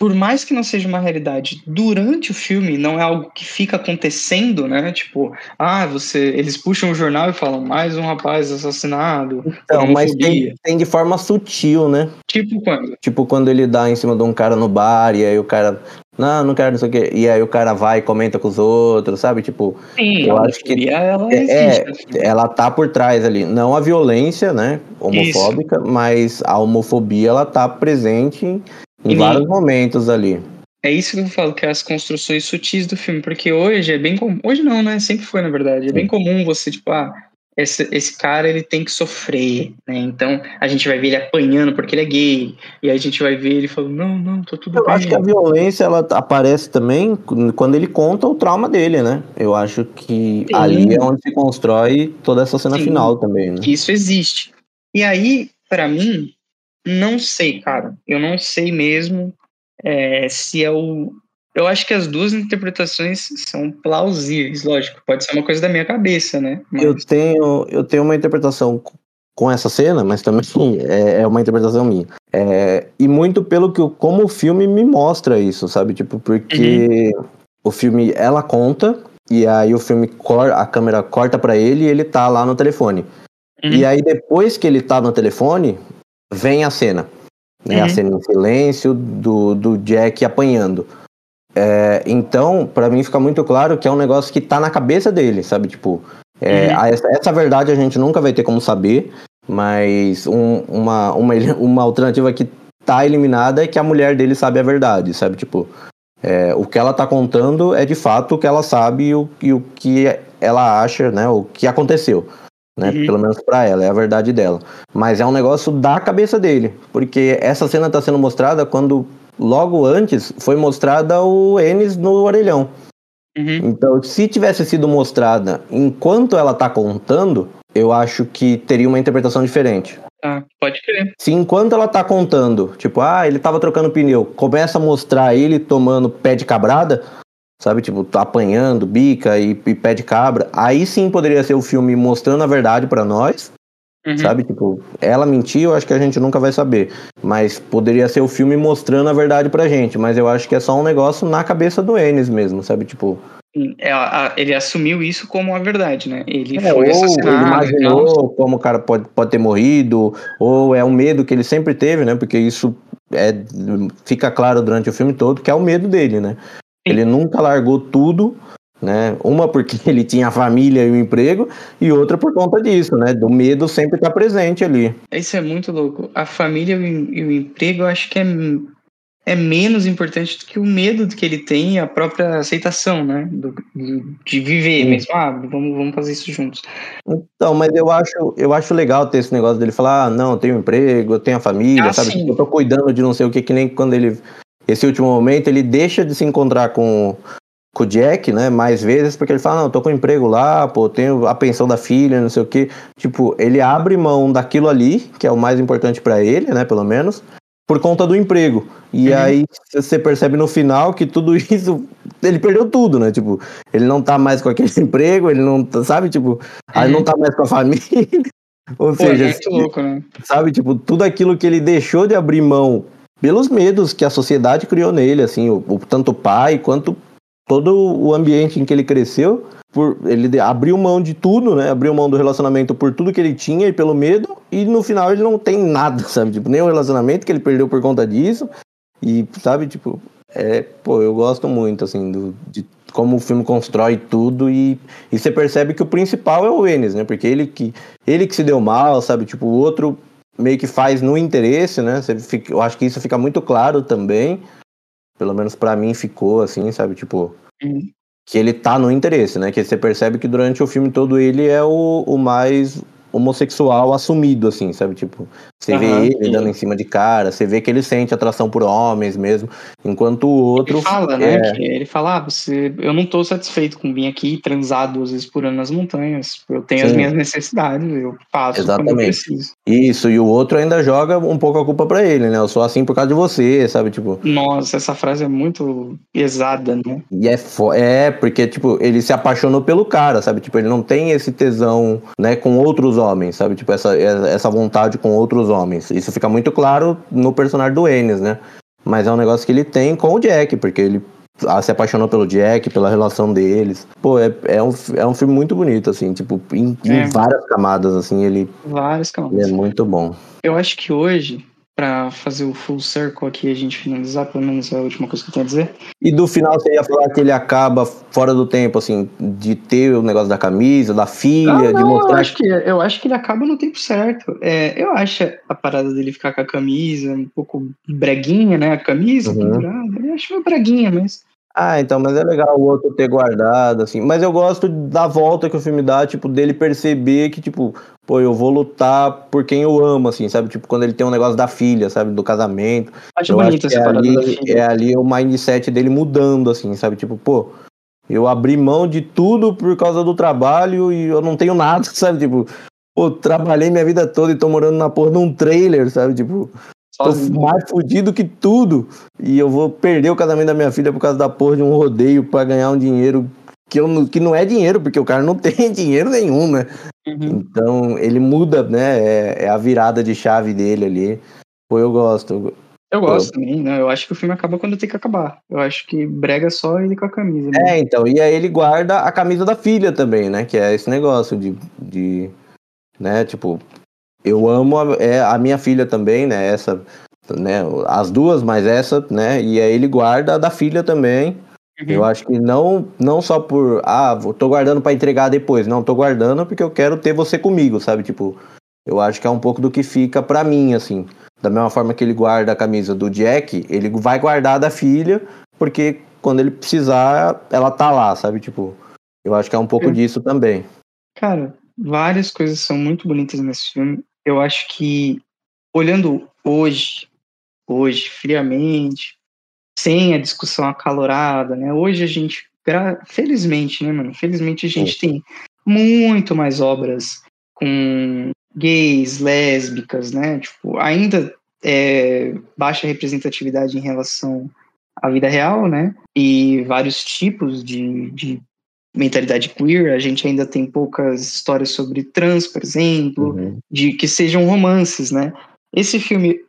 por mais que não seja uma realidade durante o filme, não é algo que fica acontecendo, né? Tipo, ah, você. Eles puxam o jornal e falam, mais um rapaz assassinado. Então, mas tem, tem, de forma sutil, né? Tipo quando? Tipo quando ele dá em cima de um cara no bar e aí o cara. Não, não quero não sei o quê. E aí o cara vai e comenta com os outros, sabe? Tipo, Sim, eu acho que. Ela, é, existe, é, ela tá por trás ali. Não a violência, né? Homofóbica, Isso. mas a homofobia ela tá presente em vários momentos ali. É isso que eu falo, que é as construções sutis do filme, porque hoje é bem comum. Hoje não, né? Sempre foi, na verdade. É bem comum você, tipo, ah, esse, esse cara ele tem que sofrer, né? Então a gente vai ver ele apanhando porque ele é gay, e aí a gente vai ver ele falando, não, não, tô tudo Eu bem. acho que a violência ela aparece também quando ele conta o trauma dele, né? Eu acho que Sim. ali é onde se constrói toda essa cena Sim. final também, né? isso existe. E aí, pra mim, não sei, cara. Eu não sei mesmo é, se é o. Eu acho que as duas interpretações são plausíveis, lógico. Pode ser uma coisa da minha cabeça, né? Mas- Eu tenho, eu tenho uma interpretação com essa cena, mas também é, é uma interpretação minha. É, e muito pelo que o- como o filme me mostra isso, sabe? Tipo, porque o filme ela conta e aí o filme cor, a câmera corta pra ele e ele tá lá no telefone. Uhum. E aí depois que ele tá no telefone, vem a cena. Né? A Uhum. cena em silêncio do, do Jack apanhando. É, então, pra mim fica muito claro que é um negócio que tá na cabeça dele, sabe? Tipo, é, Uhum. essa, essa verdade a gente nunca vai ter como saber, mas um- uma, uma, uma alternativa que tá eliminada é que a mulher dele sabe a verdade, sabe? Tipo, é, o que ela tá contando é de fato o que ela sabe e o, e o que ela acha, né? O que aconteceu. Né? Uhum. Pelo menos pra ela, é a verdade dela. Mas é um negócio da cabeça dele. Porque essa cena tá sendo mostrada quando, logo antes, foi mostrada o Enes no orelhão. Uhum. Então, se tivesse sido mostrada enquanto ela tá contando, eu acho que teria uma interpretação diferente. Tá, pode crer. Se enquanto ela tá contando, tipo, ah, ele tava trocando pneu, começa a mostrar ele tomando pé de cabrada, sabe, tipo, tá apanhando, bica e, e pé de cabra, aí sim poderia ser o filme mostrando a verdade pra nós, Uhum. sabe, tipo, ela mentiu, eu acho que a gente nunca vai saber, mas poderia ser o filme mostrando a verdade pra gente, mas eu acho que é só um negócio na cabeça do Enes mesmo, sabe, tipo, É, ele assumiu isso como a verdade, né? Ele É, foi ou ele assassinado. imaginou como o cara pode, pode ter morrido, ou é um medo que ele sempre teve, né? Porque isso é, fica claro durante o filme todo, que é o medo dele, né? Ele nunca largou tudo, né? Uma porque ele tinha a família e o emprego, e outra por conta disso, né? Do medo sempre estar presente ali. Isso é muito louco. A família e o, emprego, eu acho que é, é menos importante do que o medo que ele tem e a própria aceitação, né? Do, do- de viver Sim. mesmo. Ah, vamos, vamos fazer isso juntos. Então, mas eu acho, eu acho legal ter esse negócio dele falar, ah, não, eu tenho emprego, eu tenho a família, Ah, sabe? sim. Tipo, eu tô cuidando de não sei o que, que nem quando ele. Esse último momento, ele deixa de se encontrar com, com o Jack, né? Mais vezes, porque ele fala, não, tô com emprego lá, pô, tenho a pensão da filha, não sei o que. Tipo, ele abre mão daquilo ali, que é o mais importante pra ele, né? Pelo menos, por conta do emprego. E Uhum. aí você percebe no final que tudo isso. Ele perdeu tudo, né? Tipo, ele não tá mais com aquele emprego, ele não tá, sabe? Tipo, aí Uhum. não tá mais com a família. Ou Pô, é seja, muito louco, né? sabe, tipo, tudo aquilo que ele deixou de abrir mão pelos medos que a sociedade criou nele, assim, o, o- tanto o pai quanto todo o ambiente em que ele cresceu, por ele abriu mão de tudo, né? Abriu mão do relacionamento por tudo que ele tinha e pelo medo, e no final ele não tem nada, sabe? Tipo, nem o relacionamento que ele perdeu por conta disso. E, sabe, tipo, é, pô, eu gosto muito, assim, do, de como o filme constrói tudo e, e você percebe que o principal é o Enes, né? Porque ele que, ele que se deu mal, sabe? Tipo, o outro meio que faz no interesse, né? Fica- eu acho que isso fica muito claro também. Pelo menos pra mim ficou, assim, sabe? Tipo, Uhum. que ele tá no interesse, né? Que você percebe que durante o filme todo ele é o, o mais homossexual assumido, assim, sabe? Tipo, você vê ele sim. dando em cima de cara, você vê que ele sente atração por homens mesmo, enquanto o outro. Ele fala, né? é, ele fala, ah, você, eu não tô satisfeito com vir aqui transar duas vezes por ano nas montanhas. Eu tenho as Sim. minhas necessidades, eu faço quando eu Exatamente. preciso. Isso, e o outro ainda joga um pouco a culpa pra ele, né? Eu sou assim por causa de você, sabe? Tipo, Nossa, essa frase é muito pesada, né? E é, fo- é, porque, tipo, ele se apaixonou pelo cara, sabe? Tipo, ele não tem esse tesão, né, com outros homens, sabe? Tipo, essa, essa vontade com outros homens. Isso fica muito claro no personagem do Enes, né? Mas é um negócio que ele tem com o Jack, porque ele se apaixonou pelo Jack, pela relação deles. Pô, é, é, um, é um filme muito bonito, assim, tipo, em, em É. várias camadas, assim, ele, Várias ele é camadas. muito bom. Eu acho que hoje, para fazer o full circle aqui a gente finalizar, pelo menos é a última coisa que eu tenho a dizer. E do final você ia falar que ele acaba fora do tempo, assim, de ter o negócio da camisa, da filha, Ah, de não, mostrar. eu acho que eu acho que ele acaba no tempo certo. É, eu acho a parada dele ficar com a camisa um pouco breguinha, né? A camisa Uhum. pendurada, eu acho meio breguinha, mas Ah, então, mas é legal o outro ter guardado, assim. Mas eu gosto da volta que o filme dá, tipo, dele perceber que, tipo, pô, eu vou lutar por quem eu amo, assim, sabe? Tipo, quando ele tem um negócio da filha, sabe? Do casamento. acho eu acho essa é ali, é ali o mindset dele mudando, assim, sabe? Tipo, pô, eu abri mão de tudo por causa do trabalho e eu não tenho nada, sabe? Tipo, pô, trabalhei minha vida toda e tô morando na porra num trailer, sabe? Tipo, tô mais fudido que tudo e eu vou perder o casamento da minha filha por causa da porra de um rodeio pra ganhar um dinheiro que, eu, não- que não é dinheiro, porque o cara não tem dinheiro nenhum, né? Uhum. Então ele muda, né? É, é a virada de chave dele ali. Pô, eu gosto. Eu gosto também, né? Eu acho que o filme acaba quando tem que acabar. Eu acho que brega só ele com a camisa. né? É, então, e aí ele guarda a camisa da filha também, né? Que é esse negócio de, de né, tipo, eu amo a, é, a minha filha também, né? Essa, né? As duas, mas essa, né? E aí ele guarda a da filha também. Uhum. Eu acho que não, não só por, ah, vou- tô guardando pra entregar depois. Não, tô guardando porque eu quero ter você comigo, sabe? Tipo, eu acho que é um pouco do que fica pra mim, assim. Da mesma forma que ele guarda a camisa do Jack, ele vai guardar a da filha, porque quando ele precisar, ela tá lá, sabe? Tipo, eu acho que é um pouco É. disso também. Cara, várias coisas são muito bonitas nesse filme. Eu acho que, olhando hoje, hoje, friamente, sem a discussão acalorada, né? Hoje a gente, felizmente, né, mano? Felizmente a gente tem muito mais obras com gays, lésbicas, né? Tipo, ainda é baixa representatividade em relação à vida real, né? E vários tipos de, de mentalidade queer. A gente ainda tem poucas histórias sobre trans, por exemplo, Uhum. de que sejam romances, né? Esse filme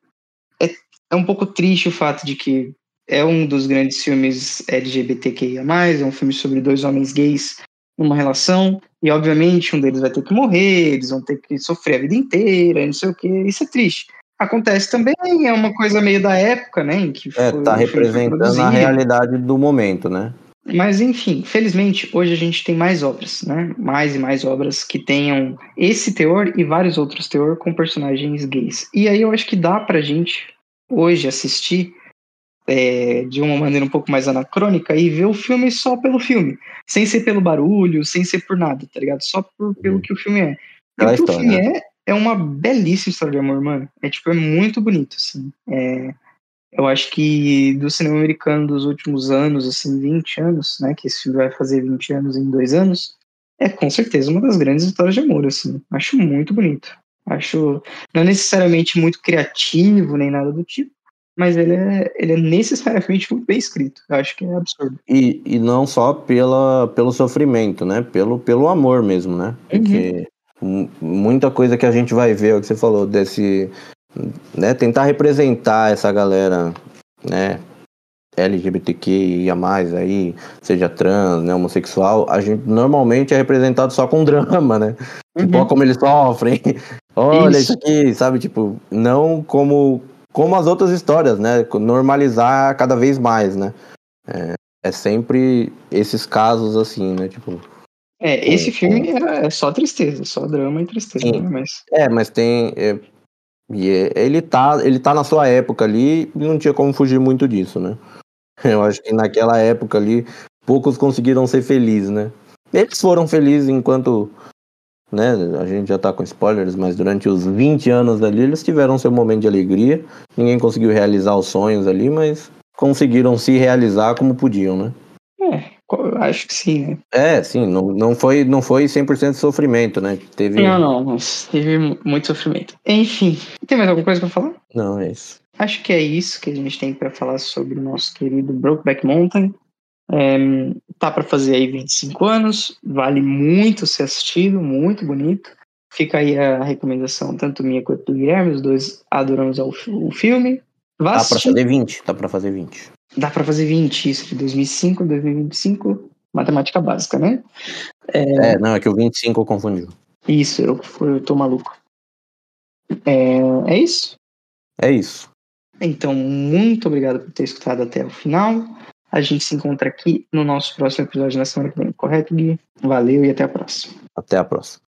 é, é um pouco triste o fato de que é um dos grandes filmes LGBTQIA+, é um filme sobre dois homens gays numa relação, e obviamente um deles vai ter que morrer, eles vão ter que sofrer a vida inteira, e não sei o que, isso é triste. Acontece também, é uma coisa meio da época, né, em que É, foi- tá representando a realidade do momento, né? Mas enfim, felizmente hoje a gente tem mais obras, né? Mais e mais obras que tenham esse teor e vários outros teor com personagens gays. E aí eu acho que dá pra gente hoje assistir é, de uma maneira um pouco mais anacrônica e ver o filme só pelo filme, sem ser pelo barulho, sem ser por nada, tá ligado? Só por, pelo Uhum. que o filme é. E o que o filme é é uma belíssima história de amor, mano. É tipo é muito bonito, assim. É, eu acho que do cinema americano dos últimos anos, assim, 20 anos, né? Que esse filme vai fazer 20 anos em dois anos, é com certeza uma das grandes histórias de amor, assim. Acho muito bonito. Acho não necessariamente muito criativo nem nada do tipo, mas ele é, ele é necessariamente muito bem escrito. Eu acho que é absurdo. E, e não só pela, pelo sofrimento, né? Pelo, pelo amor mesmo, né? Porque mu- muita coisa que a gente vai ver, é o que você falou, desse. Né, tentar representar essa galera, né? LGBTQIA, aí, seja trans, né, homossexual, a gente normalmente é representado só com drama, né? Tipo, Uhum. ó como eles sofrem, olha Isso. isso aqui, sabe? Tipo, não como, como as outras histórias, né? Normalizar cada vez mais, né? É, é sempre esses casos assim, né? Tipo, É, esse filme é, é só tristeza, só drama e tristeza, né? Mas é, mas tem. é, e é- ele, tá, ele tá na sua época ali não tinha como fugir muito disso, né? Eu acho que naquela época ali, poucos conseguiram ser felizes, né? Eles foram felizes enquanto. Né, a gente já tá com spoilers, mas durante os 20 anos ali, eles tiveram seu momento de alegria. Ninguém conseguiu realizar os sonhos ali, mas conseguiram se realizar como podiam, né? é, acho que sim, né? É, sim, não, não foi não foi 100% sofrimento, né? Teve Não, não, mas teve mu- muito sofrimento. Enfim, tem mais alguma coisa pra falar? Não, é isso. Acho que é isso que a gente tem pra falar sobre o nosso querido Brokeback Mountain. É, tá pra fazer aí 25 anos, vale muito ser assistido, muito bonito. Fica aí a recomendação, tanto minha quanto do Guilherme, os dois adoramos o filme. Vá pra assistir. fazer 20, dá pra fazer 20. Dá pra fazer 20, isso, de 2005, 2025, matemática básica, né? É, não, é que o 25 confundiu. Isso, eu, eu tô maluco. É, é isso? É isso. Então, muito obrigado por ter escutado até o final. A gente se encontra aqui no nosso próximo episódio na semana que vem, correto, Gui? Valeu e até a próxima. Até a próxima.